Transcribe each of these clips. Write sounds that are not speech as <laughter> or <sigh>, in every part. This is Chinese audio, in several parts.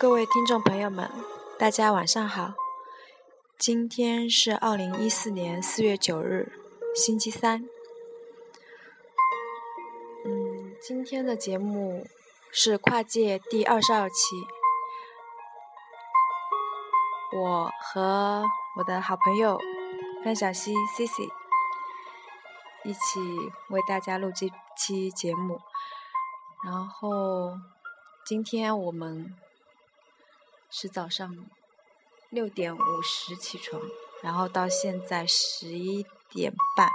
各位听众朋友们，大家晚上好。今天是二零一四年四月九日，星期三。嗯，今天的节目是跨界第二十二期。我和我的好朋友范小希 Cici 一起为大家录这期节目。然后今天我们是早上六点五十起床，然后到现在十一点半，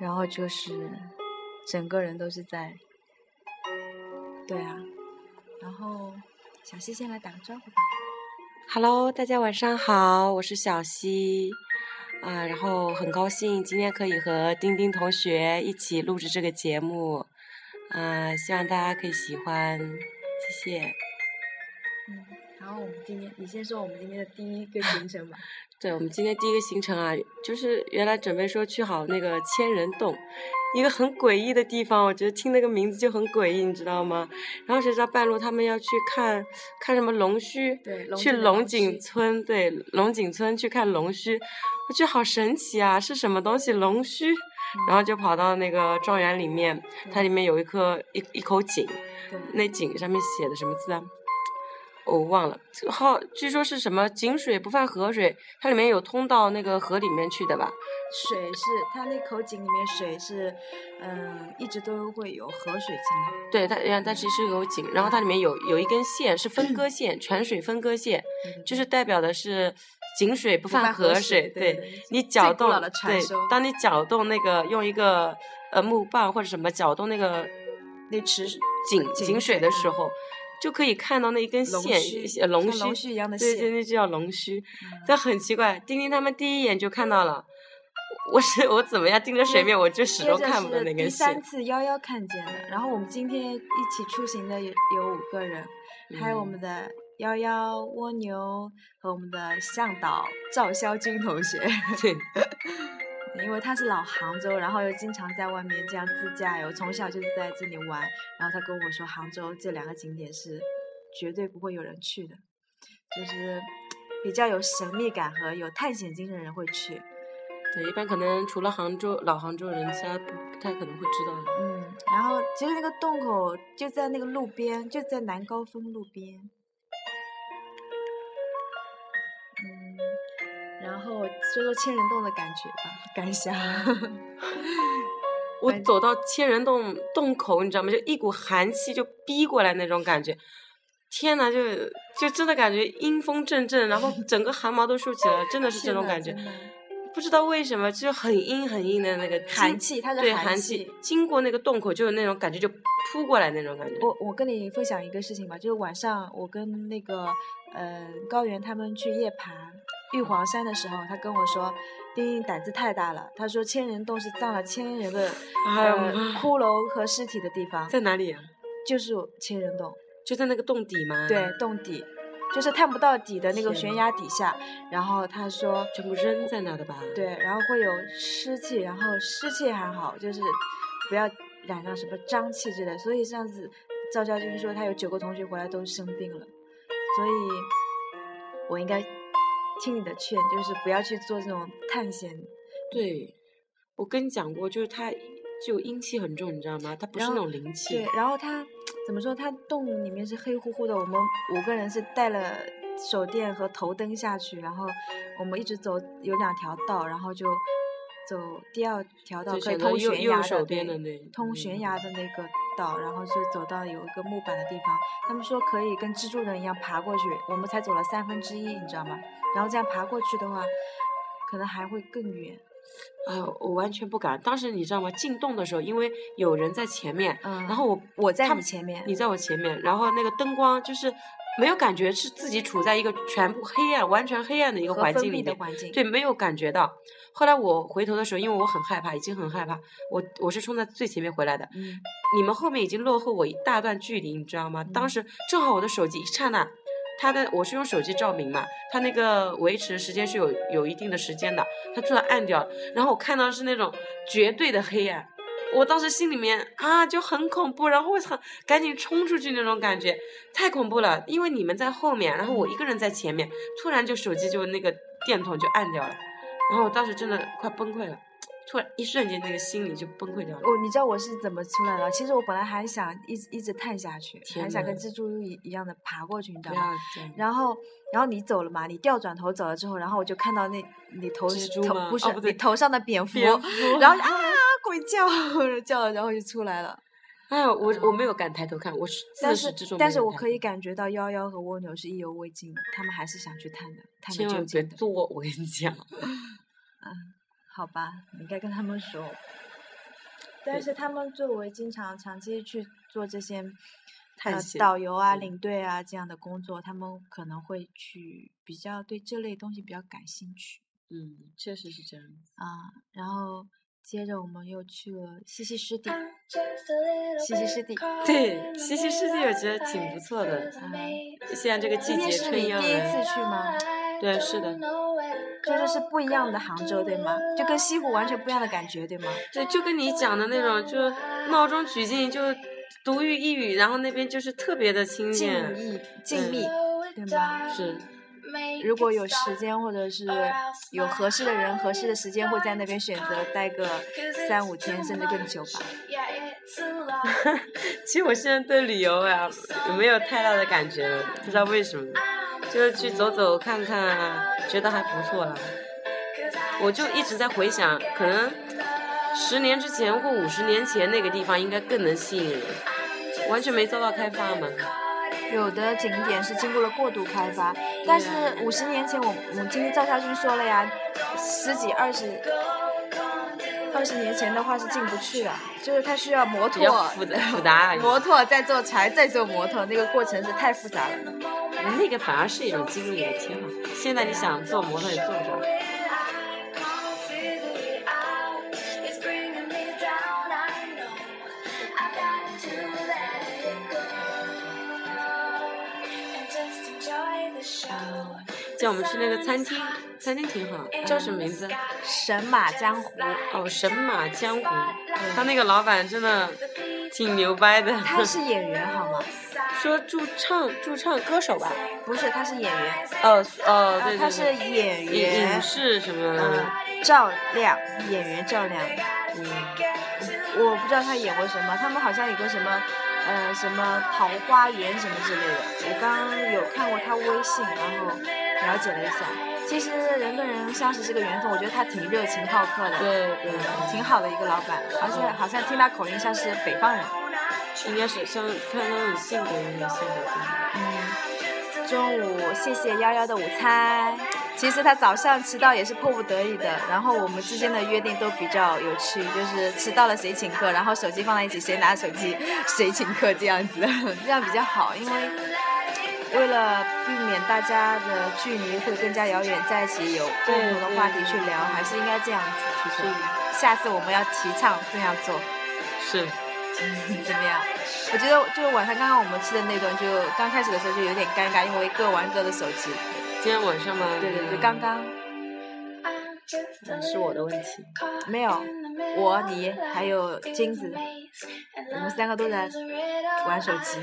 然后就是整个人都是在，对啊，然后小西先来打个招呼吧。Hello，大家晚上好，我是小西，啊，然后很高兴今天可以和丁丁同学一起录制这个节目，啊，希望大家可以喜欢，谢谢。嗯，然后我们今天，你先说我们今天的第一个行程吧。<laughs> 对，我们今天第一个行程啊，就是原来准备说去好那个千人洞，一个很诡异的地方，我觉得听那个名字就很诡异，你知道吗？然后谁知道半路他们要去看看什么龙须，对，龙去龙龙井村，对，龙井村去看龙须，我觉得好神奇啊，是什么东西？龙须，然后就跑到那个庄园里面，它里面有一颗一一口井，那井上面写的什么字啊？我忘了，好，据说是什么井水不犯河水，它里面有通到那个河里面去的吧？水是它那口井里面水是，嗯，一直都会有河水进来。对，它它它其实是有井，然后它里面有有一根线是分割线，泉水分割线，就是代表的是井水不犯河河水对你搅动对，当你搅动那个用一个呃木棒或者什么搅动那个那池井井井水的时候，就可以看到那一根线龙须龙须一样的对对，线那就叫龙须。嗯但很奇怪，丁丁他们第一眼就看到了，我是我怎么样盯着水面，我就始终看不到那根线第三。次幺幺看见的，然后我们今天一起出行的有有五个人，还有我嗯们的幺幺蜗牛和我们的向导赵肖军同学，对，因为他是老杭州，然后又经常在外面这样自驾游，从小就是在这里玩，然后他跟我说杭州这两个景点是绝对不会有人去的，就是比较有神秘感和有探险精神的人会去。对，一般可能除了杭州老杭州人，其他不不太可能会知道的。嗯，然后其实那个洞口就在那个路边，就在南高峰路边。说说千人洞的感觉吧，感想。我 <laughs> 走到千人洞洞口，你知道吗？就一股寒气就逼过来那种感觉。天呐，就就真的感觉阴风阵阵，然后整个汗毛都竖起来了，真的是这种感觉。不知道为什么，就很阴很阴的那个经寒气，它是对寒气，经过那个洞口就有那种感觉，就扑过来那种感觉。我我跟你分享一个事情吧，就是晚上我跟那个呃高原他们去夜爬玉皇山的时候，他跟我说，丁丁胆子太大了，他说千人洞是葬了千人的呃骷髅和尸体的地方，在哪里啊？就是千人洞，就在那个洞底吗？对，，洞底。就是探不到底的那个悬崖底下，然后他说，全部扔在那的吧？，对，然后会有湿气，然后湿气还好，就是不要染上什么瘴气之类。所以上次赵教军说他有九个同学回来都生病了，所以我应该听你的劝，就是不要去做这种探险。对，我跟你讲过，就是它就阴气很重，你知道吗？它不是那种灵气对。，然后他怎么说？他洞里面是黑乎乎的，我们五个人是带了手电和头灯下去，然后我们一直走，有两条道，然后就走第二条道就可以通悬崖的，那通悬嗯崖的那个道，然后就走到有一个木板的地方，他们说可以跟蜘蛛人一样爬过去，我们才走了三分之一，你知道吗？然后这样爬过去的话，可能还会更远。哎呦，我完全不敢。当时你知道吗？进洞的时候，因为有人在前面，嗯，然后我我在你前面，你在我前面，然后那个灯光就是没有感觉是自己处在一个全部黑暗、完全黑暗的一个环境里面，的环境，对，没有感觉到。后来我回头的时候，因为我很害怕，已经很害怕，我我是冲在最前面回来的，嗯，你们后面已经落后我一大段距离，你知道吗？当嗯时正好我的手机一刹那，它的我是用手机照明嘛，它那个维持时间是有有一定的时间的，它突然暗掉了，然后我看到是那种绝对的黑暗，我当时心里面啊就很恐怖，然后我操，赶紧冲出去那种感觉，太恐怖了。因为你们在后面，然后我一个人在前面，突然就手机就那个电筒就按掉了，然后我当时真的快崩溃了。突然一瞬间，那个心里就崩溃掉了。哦，你知道我是怎么出来的？其实我本来还想一直一直探下去，还想跟蜘蛛一一样的爬过去，你知道吗？然后，然后你走了嘛？你掉转头走了之后，然后我就看到那你头头不是你头上的蝙蝠，然后啊鬼叫叫了，然后就出来了。哎呦，我我没有敢抬头看，我是但是但是我可以感觉到幺幺和蜗牛是意犹未尽的，他们还是想去探的，探究竟的。千万别做，我跟你讲。嗯。<laughs> 好吧，你该跟他们说。但是他们作为经常长期去做这些呃导游啊、领队啊这样的工作，他们可能会去比较对这类东西比较感兴趣。嗯，确实是这样。啊，然后接着我们又去了西溪湿地。西溪湿地。<laughs> 对，西溪湿地我觉得挺不错的。嗯。现在这个季节春意第一次去吗？对，是的。就是是不一样的杭州，对吗？就跟西湖完全不一样的感觉，对吗？对，就跟你讲的那种，就闹中取静，就独语一语，然后那边就是特别的清静、静静谧，对吗？是。如果有时间或者是有合适的人、合适的时间，会在那边选择待个三五天，甚至更久吧。<laughs> 其实我现在对旅游啊，没有太大的感觉了，不知道为什么。就是去走走看看，觉得还不错了。我就一直在回想，可能十年之前或五十年前那个地方应该更能吸引人，完全没遭到开发嘛。有的景点是经过了过度开发，但是五十年前我我们今天赵家军说了呀，十几二十二十年前的话是进不去的，就是它需要摩托，复杂复杂，摩托再坐船再做摩托，那个过程是太复杂了。那个反而是一种经历，也挺好。现在你想做摩托也做不着。叫我们去那个餐厅，餐厅挺好，叫什么名字？神马江湖。哦，神马江湖。他那个老板真的挺牛掰的。他是演员好吗？说驻唱驻唱歌手吧，不是，他是演员。哦哦，对对对，他是演员。影视什么？嗯，赵亮，演员赵亮。嗯，我不知道他演过什么，他们好像有个什么，呃，什么桃花源什么之类的。我刚刚有看过他微信，然后了解了一下。其实人跟人相识是个缘分，我觉得他挺热情好客的。对对，挺好的一个老板，而且好像听他口音像是北方人。应该是像看他的性格有点性格。嗯，中午谢谢幺幺的午餐。其实他早上迟到也是迫不得已的。然后我们之间的约定都比较有趣，就是迟到了谁请客，然后手机放在一起谁拿手机谁请客这样子，<laughs> 这样比较好。因为为了避免大家的距离会更加遥远，在一起有共同的话题去聊，还是应该这样子去做。下次我们要提倡这样做。是。怎么样？我觉得就是晚上刚刚我们吃的那顿，就刚开始的时候就有点尴尬，因为各玩各的手机。今天晚上吗？对对对，刚刚。是我的问题。没有，我你还有金子，我们三个都在玩手机。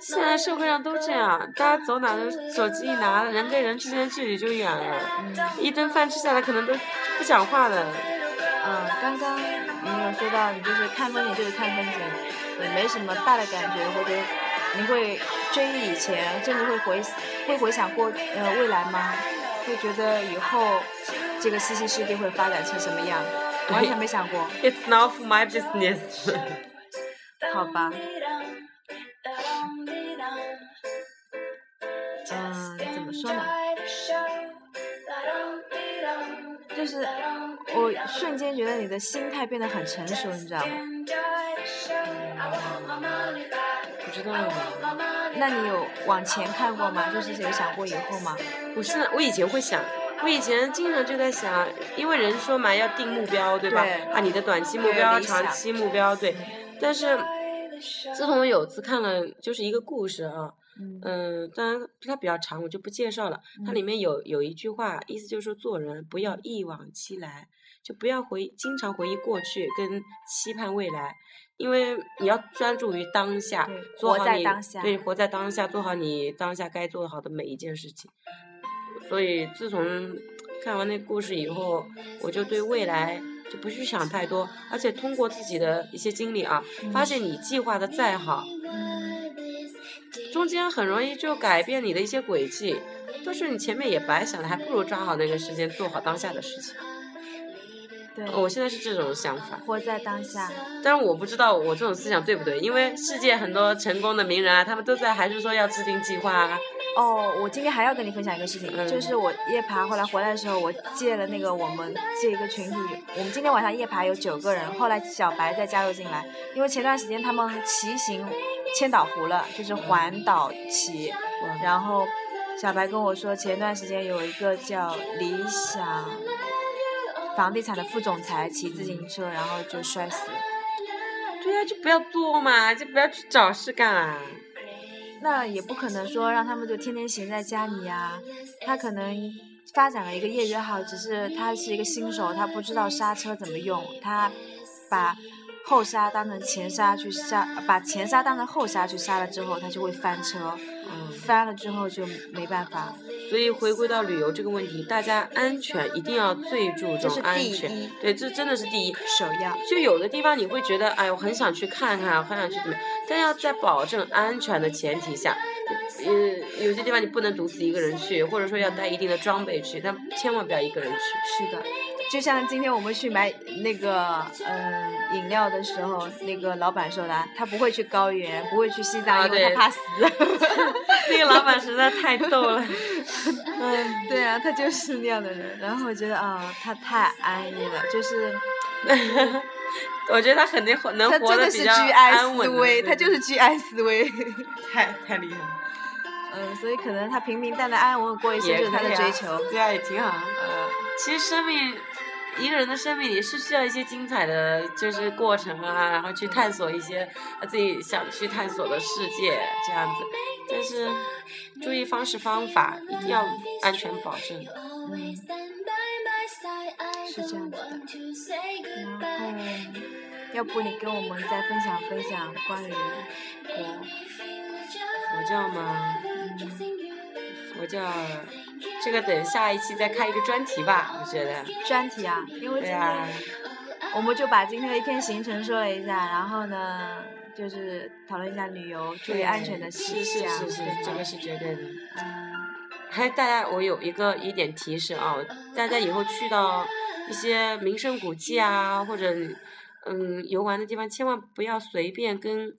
现在社会上都这样，大家走哪都手机一拿，人跟人之间的距离就远了。嗯。一顿饭吃下来，可能都不讲话了。嗯，刚刚你有说到，你就是看风景就是看风景，也没什么大的感觉，或者你会追忆以前，甚至会回会回想过呃未来吗？会觉得以后这个西西世界会发展成什么样？完全没想过。<laughs> It's not my business。<laughs> 好吧。嗯，怎么说呢？就是我瞬间觉得你的心态变得很成熟，你知道吗？不知道。那你有往前看过吗？就是有想过以后吗？我现在我以前会想，我以前经常就在想，因为人说嘛要定目标，对吧？啊，你的短期目标、长期目标，对。但是自从有次看了就是一个故事啊。嗯，当然它比较长，我就不介绍了。它里面有有一句话，意思就是说做人不要一往期来，就不要回经常回忆过去跟期盼未来，因为你要专注于当下，做好你对活在当下，做好你当下该做好的每一件事情。所以自从看完那故事以后，我就对未来就不去想太多，而且通过自己的一些经历啊，发现你计划的再好，中间很容易就改变你的一些轨迹。都是你前面也白想了，还不如抓好那个时间，做好当下的事情。对，我现在是这种想法，活在当下。但是我不知道我这种思想对不对，因为世界很多成功的名人啊，他们都在还是说要制定计划啊。哦，我今天还要跟你分享一个事情，就是我夜爬后来回来的时候，我借了那个我们这一个群体，我们今天晚上夜爬有九个人，后来小白再加入进来，因为前段时间他们骑行千岛湖了，就是环岛骑，然后。小白跟我说，前段时间有一个叫理想房地产的副总裁骑自行车，然后就摔死了。对呀，就不要做嘛，就不要去找事干啊。那也不可能说让他们就天天闲在家里呀。他可能发展了一个业余爱好，只是他是一个新手，他不知道刹车怎么用，他把后刹当成前刹去刹，把前刹当成后刹去刹了之后，它就会翻车。翻了之后就没办法，所以回归到旅游这个问题，大家安全一定要最注重安全。对，这真的是第一首要。就有的地方你会觉得，哎，我很想去看看，很想去怎么，但要在保证安全的前提下，呃，有些地方你不能独自一个人去，或者说要带一定的装备去，但千万不要一个人去。是的。就像今天我们去买那个嗯饮料的时候，那个老板说的，他不会去高原，不会去西藏，因为他怕死。<laughs> 那个老板实在太逗了。嗯，<laughs> 对啊，他就是那样的人。然后我觉得啊，他太安逸了，就是。<laughs> 我觉得他肯定能活得比较安稳。他就是居安思危。太太厉害了。嗯，所以可能他平平淡淡、安安稳稳过一生就是他的追求。对啊，也挺好。嗯，其实生命。一个人的生命里是需要一些精彩的，就是过程啊，然后去探索一些自己想去探索的世界这样子。但是注意方式方法，一定要安全保证。是这样子的。然后，要不你跟我们再分享分享关于佛佛教吗？佛教。这个等下一期再开一个专题吧，我觉得。专题啊，因为今天我们就把今天的一天行程说了一下，然后呢，就是讨论一下旅游注意安全的事项。是是是是，这个是绝对的。嗯。还大家，我有一个一点提示啊，大家以后去到一些名胜古迹啊，或者嗯游玩的地方，千万不要随便跟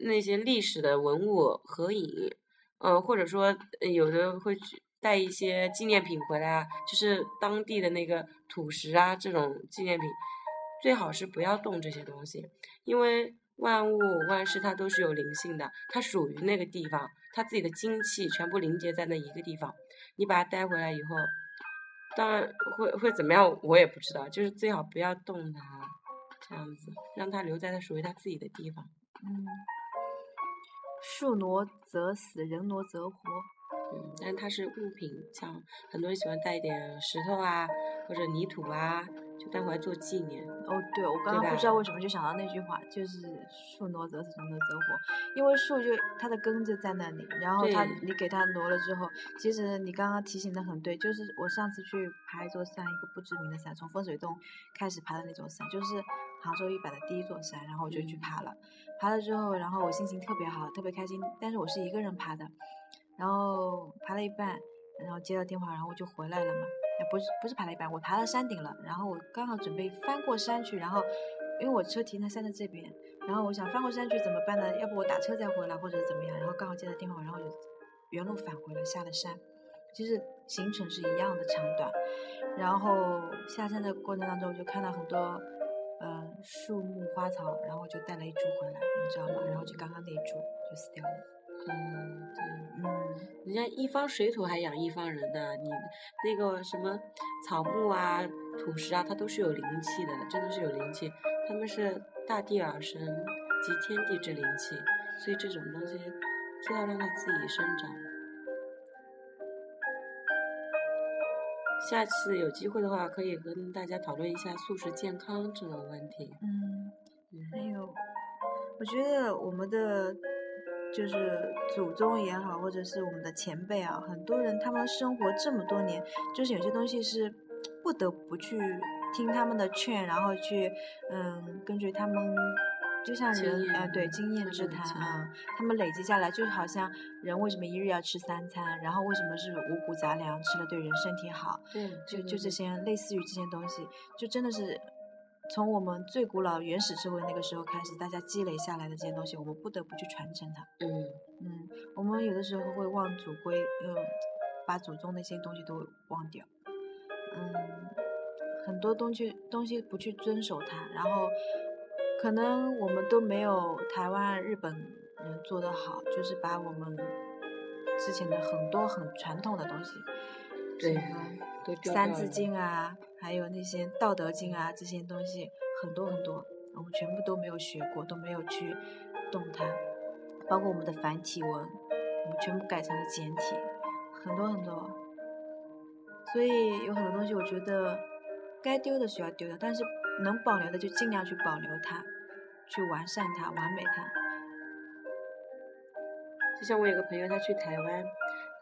那些历史的文物合影，嗯，或者说有的会去。带一些纪念品回来啊，就是当地的那个土石啊，这种纪念品，最好是不要动这些东西，因为万物万事它都是有灵性的，它属于那个地方，它自己的精气全部凝结在那一个地方，你把它带回来以后，当然会会怎么样，我也不知道，就是最好不要动它，这样子，让它留在它属于它自己的地方。嗯，树挪则死，人挪则活。嗯，但是它是物品，像很多人喜欢带一点石头啊，或者泥土啊，就带回来做纪念。哦，对，我刚刚不知道为什么就想到那句话，就是树挪则死，人挪则活。因为树就它的根就在那里，然后它你给它挪了之后，其实你刚刚提醒的很对，就是我上次去爬一座山，一个不知名的山，从风水洞开始爬的那座山，就是杭州一百的第一座山，然后我就去爬了。爬了之后，然后我心情特别好，特别开心，但是我是一个人爬的。然后爬了一半，然后接到电话，然后我就回来了嘛。哎，不是不是爬了一半，我爬到山顶了。然后我刚好准备翻过山去，然后因为我车停在山的这边，然后我想翻过山去怎么办呢？要不我打车再回来，或者怎么样？然后刚好接到电话，然后就原路返回了，下了山。其实行程是一样的长短。然后下山的过程当中，我就看到很多呃树木花草，然后就带了一株回来，你知道吗？然后就刚刚那一株就死掉了。嗯，对，嗯，人家一方水土还养一方人呢，你那个什么草木啊、土石啊，它都是有灵气的，真的是有灵气，他们是大地而生，集天地之灵气，所以这种东西就要让它自己生长。下次有机会的话，可以跟大家讨论一下素食健康这个问题。嗯，还有，我觉得我们的就是祖宗也好，或者是我们的前辈啊，很多人他们生活这么多年，就是有些东西是不得不去听他们的劝，然后去嗯，根据他们。就像人，呃，对，经验之谈啊，他们累积下来，就是好像人为什么一日要吃三餐，然后为什么是五谷杂粮吃了对人身体好，对，就就这些类似于这些东西，就真的是从我们最古老原始社会那个时候开始，大家积累下来的这些东西，我们不得不去传承它。嗯嗯，我们有的时候会忘祖规，嗯，把祖宗那些东西都忘掉，嗯，很多东西东西不去遵守它，然后。可能我们都没有台湾、日本人做得好，就是把我们之前的很多很传统的东西，对，《三字经》啊，还有那些《道德经》啊，这些东西很多很多，我们全部都没有学过，都没有去动它，包括我们的繁体文，我们全部改成了简体，很多很多，所以有很多东西，我觉得该丢的是要丢的，但是。能保留的就尽量去保留它，去完善它，完美它。就像我有个朋友，他去台湾，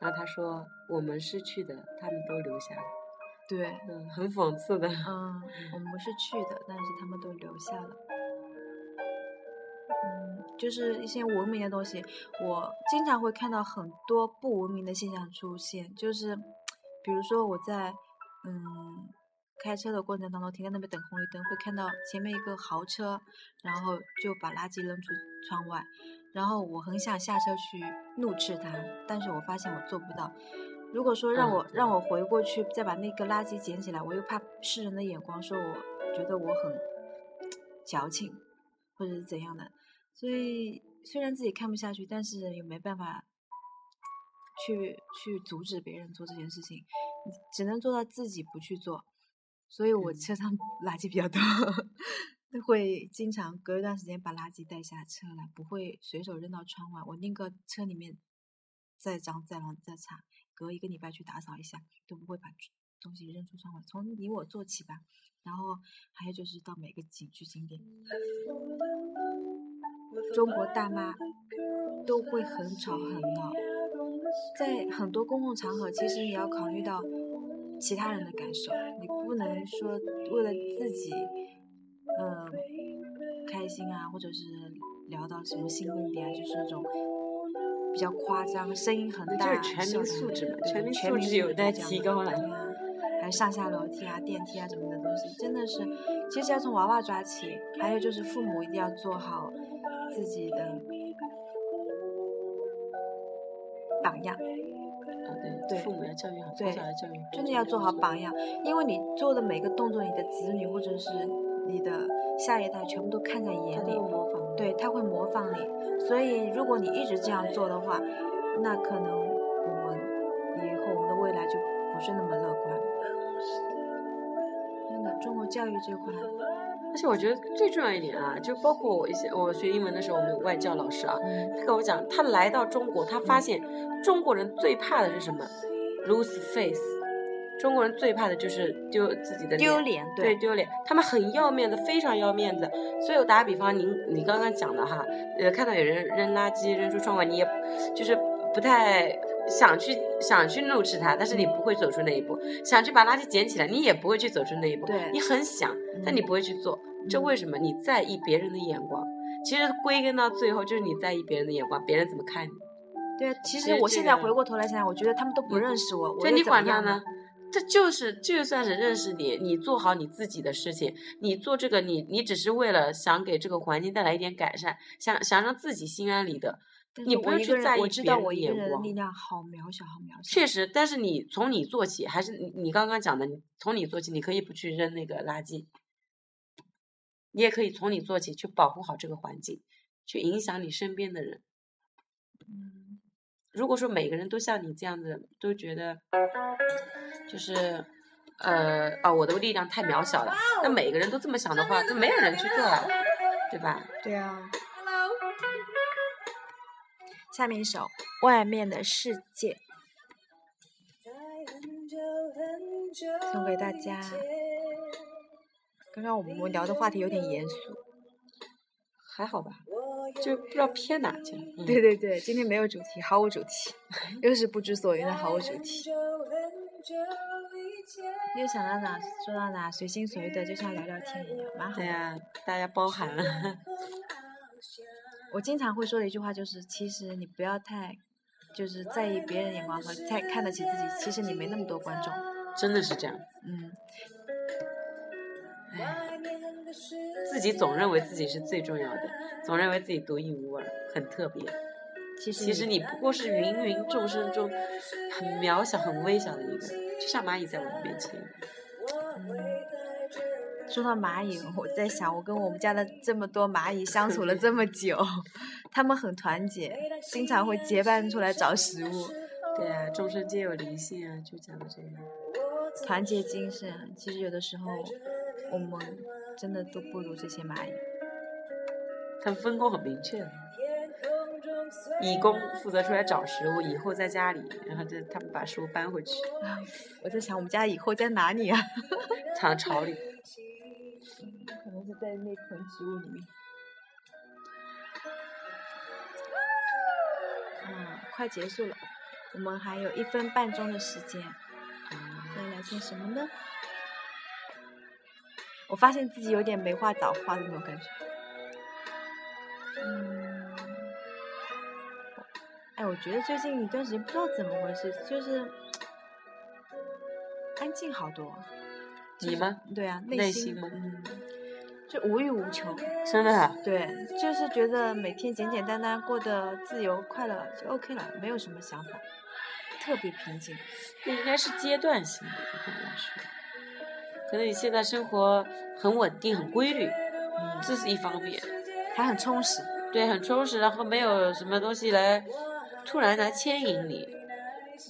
然后他说：“我们是去的，他们都留下了。”对，嗯，很讽刺的。嗯，我们是去的，但是他们都留下了。嗯，就是一些文明的东西，我经常会看到很多不文明的现象出现，就是比如说我在，嗯。开车的过程当中，停在那边等红绿灯，会看到前面一个豪车，然后就把垃圾扔出窗外，然后我很想下车去怒斥他，但是我发现我做不到。如果说让我让我回过去再把那个垃圾捡起来，我又怕世人的眼光说我觉得我很矫情，或者是怎样的，所以虽然自己看不下去，但是也没办法去去阻止别人做这件事情，只能做到自己不去做。所以我车上 <laughs> 垃圾比较多，会经常隔一段时间把垃圾带下车来，不会随手扔到窗外。我宁可车里面再脏再乱再差，隔一个礼拜去打扫一下，都不会把东西扔出窗外。从你我做起吧。然后还有就是到每个景区景点，中国大妈都会很吵很闹，在很多公共场合，其实你要考虑到。其他人的感受，你不能说为了自己，嗯，开心啊，或者是聊到什么兴奋点啊，就是那种比较夸张，声音很大，就是全民素质嘛，全民素质有待提高了。还有上下楼梯啊、电梯啊什么的东西，真的是，其实要从娃娃抓起。还有就是父母一定要做好自己的榜样。对，父母的教育好，从小要教育，真的要做好榜样。因为你做的每个动作，你的子女或者是你的下一代全部都看在眼里，模仿。对他会模仿你，所以如果你一直这样做的话，那可能我们以后我们的未来就不是那么乐观。真的，中国教育这块。而且我觉得最重要一点啊，就包括我一些我学英文的时候，我们外教老师啊，他跟我讲，他来到中国，他发现中国人最怕的是什么？lose face。中国人最怕的就是丢自己的丢脸，对丢脸。他们很要面子，非常要面子。所以我打个比方，您你刚刚讲的哈，呃，看到有人扔垃圾扔出窗外，你也就是不太。想去想去怒斥他，但是你不会走出那一步；想去把垃圾捡起来，你也不会去走出那一步。对，你很想，但你不会去做。这为什么？你在意别人的眼光。其实归根到最后，就是你在意别人的眼光，别人怎么看你。对啊，其实我现在回过头来想，我觉得他们都不认识我。所以你管他呢？这就是就算是认识你，你做好你自己的事情，你做这个，你你只是为了想给这个环境带来一点改善，想想让自己心安理得。你不用去在意别人的眼光。力量好渺小，好渺小。确实，但是你从你做起，还是你你刚刚讲的，你从你做起，你可以不去扔那个垃圾，你也可以从你做起，去保护好这个环境，去影响你身边的人。嗯，如果说每个人都像你这样子，都觉得就是呃哦，我的力量太渺小了，那每个人都这么想的话，就没有人去做了，对吧？对啊。下面一首《外面的世界》。送给大家。刚刚我们聊的话题有点严肃，还好吧？就不知道偏哪去了。嗯对对对，今天没有主题，毫无主题，<laughs> 又是不知所云的毫无主题。又想到哪说到哪，随心所欲的，就像聊聊天一样，蛮好的。对呀、大家包涵了。<laughs> 我经常会说的一句话就是，其实你不要太，就是在意别人眼光和太看得起自己，其实你没那么多观众。真的是这样。嗯，唉，自己总认为自己是最重要的，总认为自己独一无二，很特别。其实其实你不过是芸芸众生中很渺小、很微小的一个，就像蚂蚁在我们面前一样。说到蚂蚁，我在想，我跟我们家的这么多蚂蚁相处了这么久，它们很团结，经常会结伴出来找食物，对啊，众生皆有灵性啊，就讲的这个。团结精神。其实有的时候，我们真的都不如这些蚂蚁。它们分工很明确的，蚁工负责出来找食物，蚁后在家里，然后这他们把食物搬回去，我在想，我们家以后在哪里啊？<laughs> 藏巢里。在那盆植物里面。嗯，快结束了，我们还有一分半钟的时间，再聊些什么呢？我发现自己有点没话找话的那种感觉。嗯，哎，我觉得最近一段时间不知道怎么回事，就是安静好多。你吗？对啊，内心心吗嗯，就无欲无求。真的啊？对，就是觉得每天简简单单过得自由快乐就 OK 了，没有什么想法，特别平静。那应该是阶段性的，一般来说。可能你现在生活很稳定、很规律，嗯，这是一方面。还很充实。对，很充实，然后没有什么东西来突然来牵引你，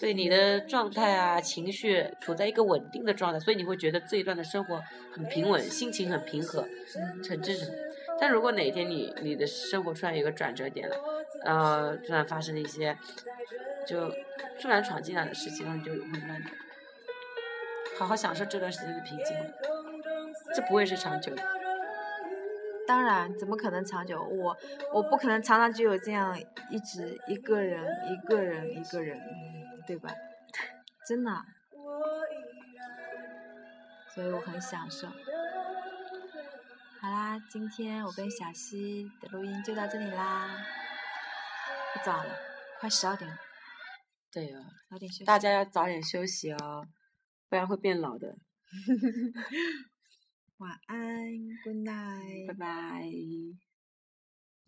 对你的状态啊、情绪处在一个稳定的状态，所以你会觉得这一段的生活很平稳，心情很平和，很正常。但如果哪天你你的生活突然有个转折点了，呃，突然发生了一些就突然闯进来的事情，那你就会乱掉。好好享受这段时间的平静，这不会是长久的。当然，怎么可能长久？我我不可能常常就有这样一直一个人一个人一个人，对吧？真的啊，所以我很享受。好啦，今天我跟小溪的录音就到这里啦，不早了，快十二点了，对哦，早点休息。大家要早点休息哦，不然会变老的。<laughs> 晚安，Good night 拜。拜。